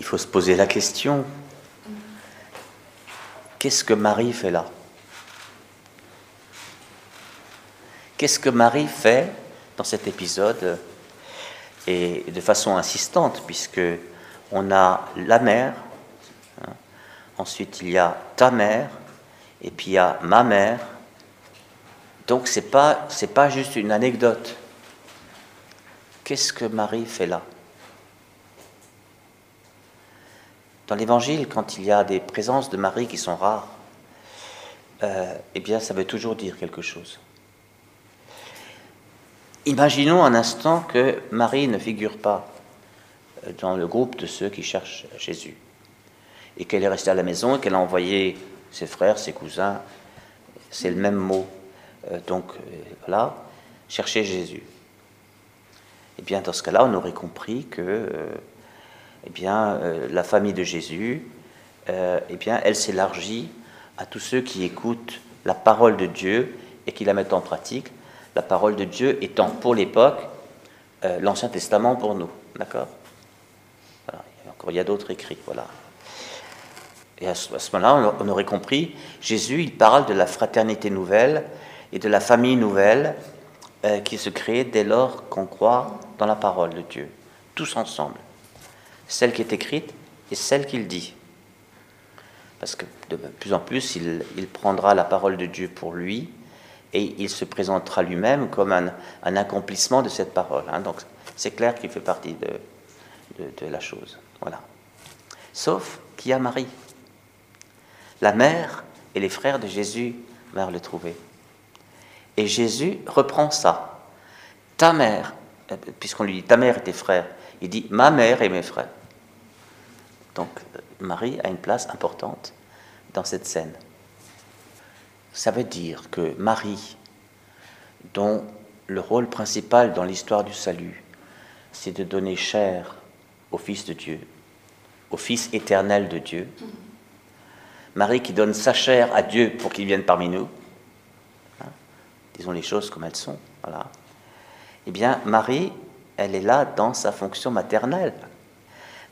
il faut se poser la question, qu'est-ce que Marie fait là? Qu'est-ce que Marie fait dans cet épisode? Et de façon insistante, puisque on a la mère, hein, ensuite il y a ta mère, et puis il y a ma mère. Donc c'est pas c'est pas juste une anecdote. Qu'est-ce que Marie fait là? Dans l'Évangile, quand il y a des présences de Marie qui sont rares, euh, eh bien, ça veut toujours dire quelque chose. Imaginons un instant que Marie ne figure pas euh, dans le groupe de ceux qui cherchent Jésus, et qu'elle est restée à la maison et qu'elle a envoyé ses frères, ses cousins, c'est le même mot, euh, donc voilà, chercher Jésus. Eh bien, dans ce cas-là, on aurait compris que eh bien, la famille de Jésus, eh bien, elle s'élargit à tous ceux qui écoutent la parole de Dieu et qui la mettent en pratique la parole de Dieu étant pour l'époque euh, l'Ancien Testament pour nous. D'accord? Encore, il y a d'autres écrits. Voilà. Et à ce, moment-là, on, aurait compris, Jésus, il parle de la fraternité nouvelle et de la famille nouvelle euh, qui se crée dès lors qu'on croit dans la parole de Dieu, tous ensemble. Celle qui est écrite et celle qu'il dit. Parce que de plus en plus, il prendra la parole de Dieu pour lui, et il se présentera lui-même comme un, accomplissement de cette parole. Hein. Donc c'est clair qu'il fait partie de, de, la chose. Voilà. Sauf qu'il y a Marie. La mère et les frères de Jésus vinrent le trouver. Et Jésus reprend ça. Ta mère, euh, puisqu'on lui dit ta mère et tes frères, il dit ma mère et mes frères. Donc Marie a une place importante dans cette scène. Ça veut dire que Marie, dont le rôle principal dans l'histoire du salut, c'est de donner chair au Fils de Dieu, au Fils éternel de Dieu, Marie qui donne sa chair à Dieu pour qu'il vienne parmi nous, hein, disons les choses comme elles sont, voilà. Eh bien, Marie, elle est là dans sa fonction maternelle.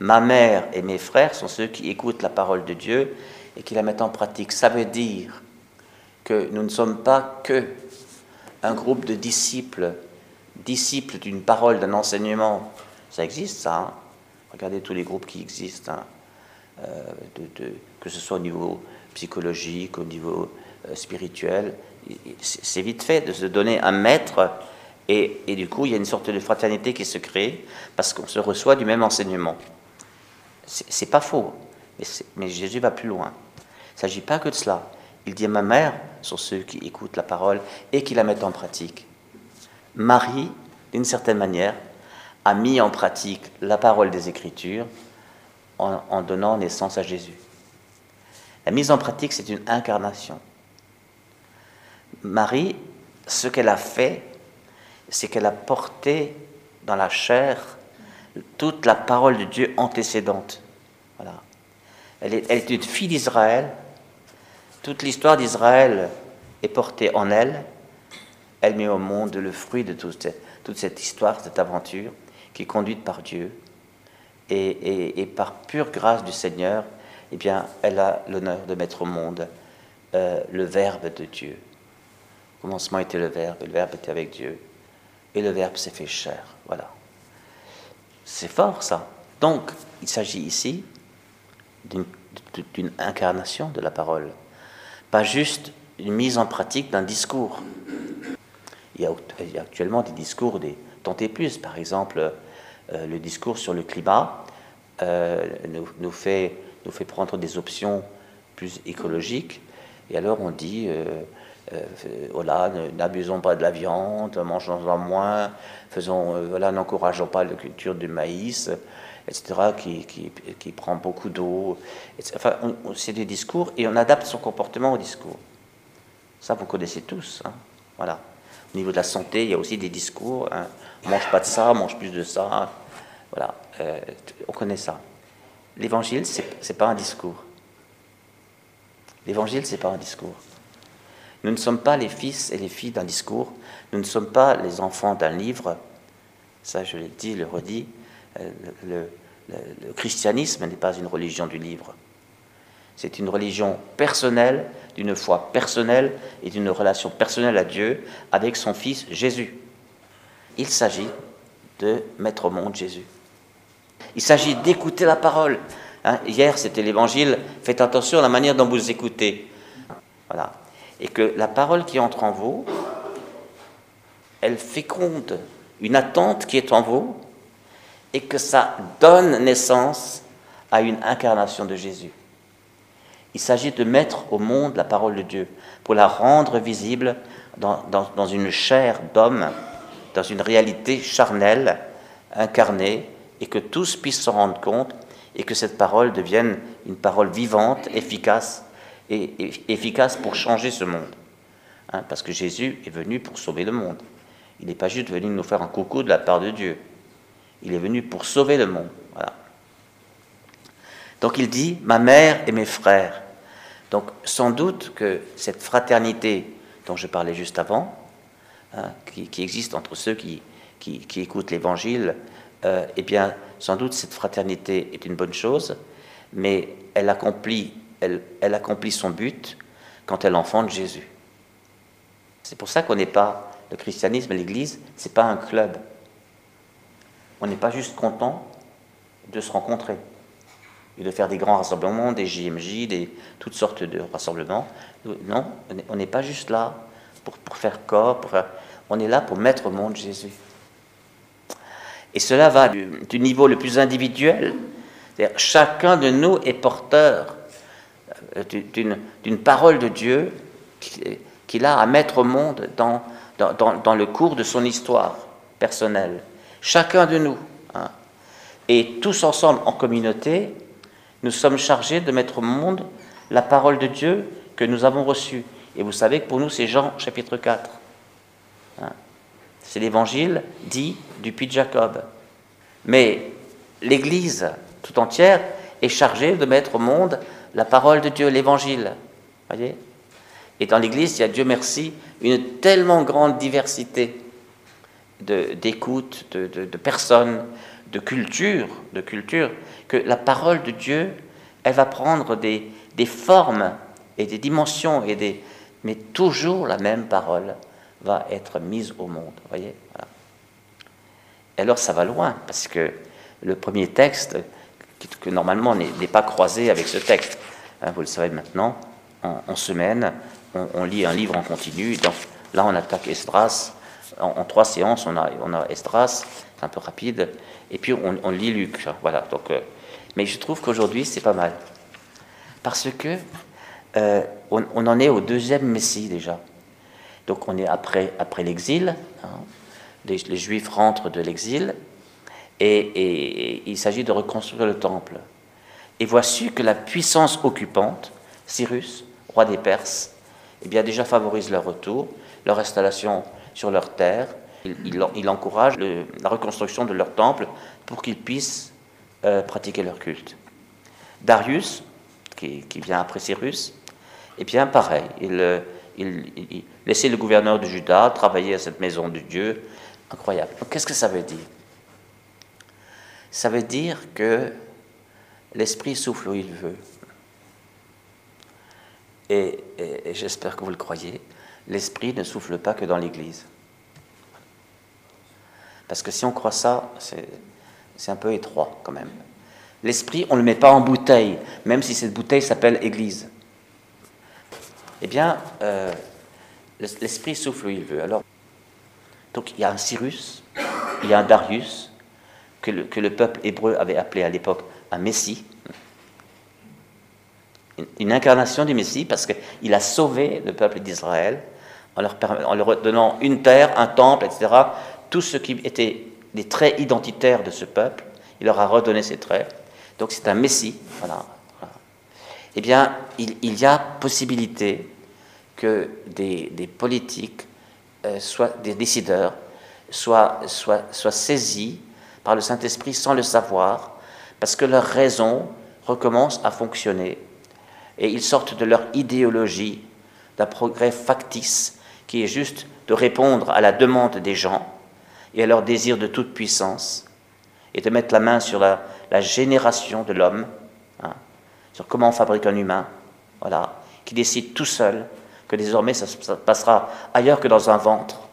Ma mère et mes frères sont ceux qui écoutent la parole de Dieu et qui la mettent en pratique. Ça veut dire que nous ne sommes pas que un groupe de disciples, disciples d'une parole, d'un enseignement. Ça existe, ça. Hein. Regardez tous les groupes qui existent, hein. euh, que ce soit au niveau psychologique, au niveau euh, spirituel. C'est vite fait de se donner un maître et, du coup, il y a une sorte de fraternité qui se crée parce qu'on se reçoit du même enseignement. C'est pas faux, mais, Jésus va plus loin. Il ne s'agit pas que de cela. Il dit ma mère sont ceux qui écoutent la parole et qui la mettent en pratique. Marie, d'une certaine manière, a mis en pratique la parole des Écritures en, donnant naissance à Jésus. La mise en pratique, c'est une incarnation. Marie, ce qu'elle a fait, c'est qu'elle a porté dans la chair toute la parole de Dieu antécédente. Voilà. Elle est, elle est une fille d'Israël toute l'histoire d'Israël est portée en elle. Elle met au monde le fruit de toute cette, histoire, cette aventure, qui est conduite par Dieu. Et, par pure grâce du Seigneur, eh bien, elle a l'honneur de mettre au monde euh, le Verbe de Dieu. Au commencement était le Verbe, le Verbe était avec Dieu, et le Verbe s'est fait chair. Voilà. C'est fort ça. Donc, il s'agit ici d'une incarnation de la parole pas juste une mise en pratique d'un discours. Il y, a, actuellement des discours des et plus, par exemple, euh, le discours sur le climat euh, nous, fait, nous fait prendre des options plus écologiques, et alors on dit, euh, voilà, n'abusons pas de la viande, mangeons-en moins, faisons, voilà, n'encourageons pas la culture du maïs, etc., qui, qui, qui prend beaucoup d'eau. Enfin, c'est des discours et on adapte son comportement au discours. Ça, vous connaissez tous. Hein. Voilà. Au niveau de la santé, il y a aussi des discours. Hein. Mange pas de ça, mange plus de ça. Voilà. Euh, on connaît ça. L'évangile, c'est pas un discours. L'évangile, c'est pas un discours. Nous ne sommes pas les fils et les filles d'un discours. Nous ne sommes pas les enfants d'un livre. Ça, je l'ai dit, le redis. Euh, le christianisme n'est pas une religion du livre. C'est une religion personnelle, d'une foi personnelle et d'une relation personnelle à Dieu avec son Fils Jésus. Il s'agit de mettre au monde Jésus. Il s'agit d'écouter la parole. Hein, hier, c'était l'évangile. Faites attention à la manière dont vous écoutez. Voilà. Et que la parole qui entre en vous, elle féconde une attente qui est en vous et que ça donne naissance à une incarnation de Jésus. Il s'agit de mettre au monde la parole de Dieu pour la rendre visible dans, une chair d'homme, dans une réalité charnelle, incarnée, et que tous puissent s'en rendre compte et que cette parole devienne une parole vivante, efficace, et, efficace pour changer ce monde. Hein, parce que Jésus est venu pour sauver le monde. Il n'est pas juste venu nous faire un coucou de la part de Dieu. Il est venu pour sauver le monde. Donc il dit ma mère et mes frères. Donc sans doute que cette fraternité dont je parlais juste avant, hein, qui, existe entre ceux qui, qui, écoutent l'Évangile, euh, eh bien sans doute cette fraternité est une bonne chose, mais elle accomplit, elle, accomplit son but quand elle enfante Jésus. C'est pour ça qu'on n'est pas le christianisme, l'Église, c'est pas un club. On n'est pas juste content de se rencontrer et de faire des grands rassemblements, des JMJ, des toutes sortes de rassemblements. Non, on n'est pas juste là pour, pour faire corps, on est là pour mettre au monde Jésus. Et cela va du, niveau le plus individuel. Chacun de nous est porteur d'une parole de Dieu qu'il a à mettre au monde dans, dans, le cours de son histoire personnelle. Chacun de nous. Hein. Et tous ensemble en communauté, nous sommes chargés de mettre au monde la parole de Dieu que nous avons reçue. Et vous savez que pour nous, c'est Jean chapitre 4. Hein. C'est l'évangile dit du Puy de Jacob. Mais l'Église tout entière est chargée de mettre au monde la parole de Dieu, l'évangile. Voyez? Et dans l'Église, il y a Dieu merci une tellement grande diversité d'écoute, de, de, personnes, de culture, de culture, que la parole de Dieu, elle va prendre des, des formes et des dimensions, et des, mais toujours la même parole va être mise au monde. Voyez? Et alors ça va loin, parce que le premier texte, que normalement n'est pas croisé avec ce texte, hein, vous le savez maintenant, en, semaine, on, lit un livre en continu. Donc, là, on attaque Esdras. En, trois séances, on a, on a Esdras, c'est un peu rapide, et puis on, lit Luc. Voilà. Donc, euh, mais je trouve qu'aujourd'hui, c'est pas mal. Parce que euh, on, en est au deuxième Messie déjà. Donc on est après, après l'exil. Hein. Les, Juifs rentrent de l'exil et, il s'agit de reconstruire le temple. Et voici que la puissance occupante, Cyrus, roi des Perses, eh bien déjà favorise leur retour, leur installation sur leur terre. Il, encourage la reconstruction de leur temple pour qu'ils puissent euh, pratiquer leur culte. Darius, qui, vient après Cyrus, eh bien pareil, il, il, laissait le gouverneur de Juda travailler à cette maison de Dieu. Incroyable. Qu'est-ce que ça veut dire? Ça veut dire que l'Esprit souffle où il veut. Et, j'espère que vous le croyez, l'Esprit ne souffle pas que dans l'Église. Parce que si on croit ça, c'est un peu étroit quand même. L'Esprit, on ne le met pas en bouteille, même si cette bouteille s'appelle Église. Eh bien, euh, l'Esprit souffle où il veut. Alors, donc il y a un Cyrus, il y a un Darius, que le, peuple hébreu avait appelé à l'époque un Messie, une, incarnation du Messie, parce qu'il a sauvé le peuple d'Israël en leur, donnant une terre, un temple, etc. Tout ce qui était des traits identitaires de ce peuple, il leur a redonné ces traits. Donc c'est un Messie. Voilà. Eh bien, il, y a possibilité que des, politiques, euh, des décideurs, soient, soient saisis par le Saint-Esprit sans le savoir, parce que leur raison recommence à fonctionner et ils sortent de leur idéologie d'un progrès factice qui est juste de répondre à la demande des gens et à leur désir de toute puissance et de mettre la main sur la, génération de l'homme, hein, sur comment on fabrique un humain, qui décide tout seul que désormais ça se passera ailleurs que dans un ventre,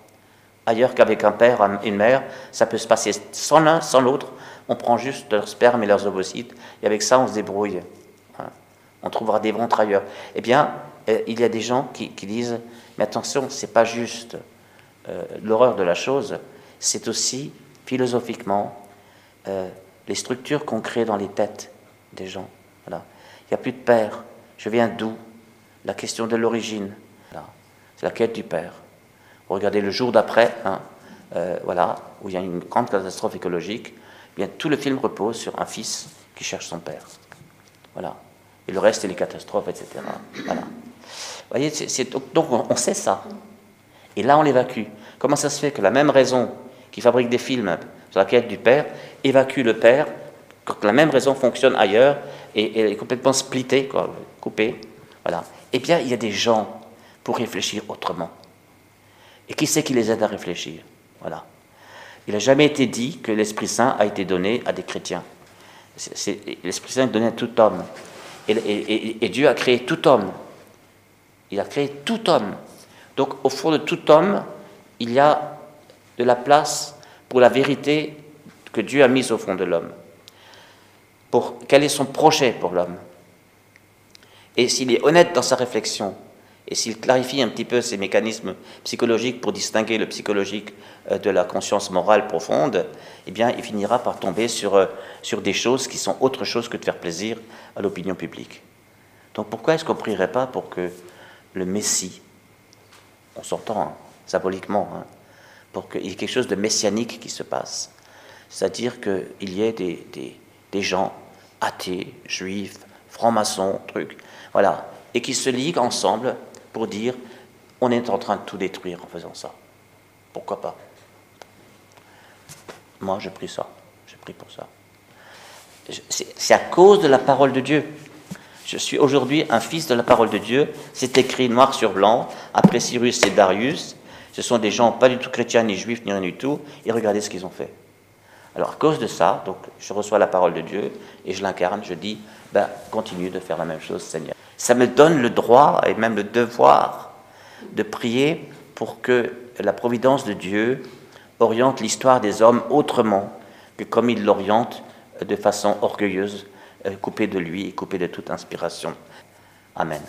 ailleurs qu'avec un père, une mère, ça peut se passer sans l'un, sans l'autre. On prend juste leur sperme et leurs ovocytes, et avec ça on se débrouille. On trouvera des ventres ailleurs. Eh bien, euh, il y a des gens qui, disent, mais attention, c'est pas juste euh, l'horreur de la chose, c'est aussi philosophiquement euh, les structures qu'on crée dans les têtes des gens. Voilà. Il n'y a plus de père. Je viens d'où? La question de l'origine. C'est la quête du père. Regardez le jour d'après, hein, euh, voilà, où il y a une grande catastrophe écologique. Eh bien, tout le film repose sur un fils qui cherche son père. Voilà. Et le reste, c'est les catastrophes, etc. Voilà. Vous voyez, donc on sait ça. Et là, on l'évacue. Comment ça se fait que la même raison qui fabrique des films sur la quête du père évacue le père quand la même raison fonctionne ailleurs et, est complètement splittée, coupée? Voilà. Eh bien, il y a des gens pour réfléchir autrement. Et qui c'est qui les aide à réfléchir? Voilà. Il n'a jamais été dit que l'Esprit Saint a été donné à des chrétiens. L'Esprit Saint est donné à tout homme. et, Dieu a créé tout homme. Il a créé tout homme. Donc au fond de tout homme, il y a de la place pour la vérité que Dieu a mise au fond de l'homme. Pour quel est son projet pour l'homme? Et s'il est honnête dans sa réflexion, et s'il clarifie un petit peu ses mécanismes psychologiques pour distinguer le psychologique euh, de la conscience morale profonde, eh bien, il finira par tomber sur, euh, sur des choses qui sont autre chose que de faire plaisir à l'opinion publique. Donc pourquoi est-ce qu'on ne prierait pas pour que le Messie, on s'entend hein, symboliquement, hein, pour qu'il y ait quelque chose de messianique qui se passe? C'est-à-dire qu'il y ait des, des, gens athées, juifs, francs-maçons, trucs, voilà, et qui se liguent ensemble pour dire on est en train de tout détruire en faisant ça. Pourquoi pas? Moi, je prie ça. Je prie pour ça. C'est à cause de la parole de Dieu. Je suis aujourd'hui un fils de la parole de Dieu. C'est écrit noir sur blanc, après Cyrus et Darius. Ce sont des gens pas du tout chrétiens, ni juifs, ni rien du tout. Et regardez ce qu'ils ont fait. Alors, à cause de ça, donc, je reçois la parole de Dieu et je l'incarne. Je dis, ben, continue de faire la même chose, Seigneur. Ça me donne le droit et même le devoir de prier pour que la providence de Dieu oriente l'histoire des hommes autrement que comme il l'oriente de façon orgueilleuse, euh, coupée de lui et coupée de toute inspiration. Amen.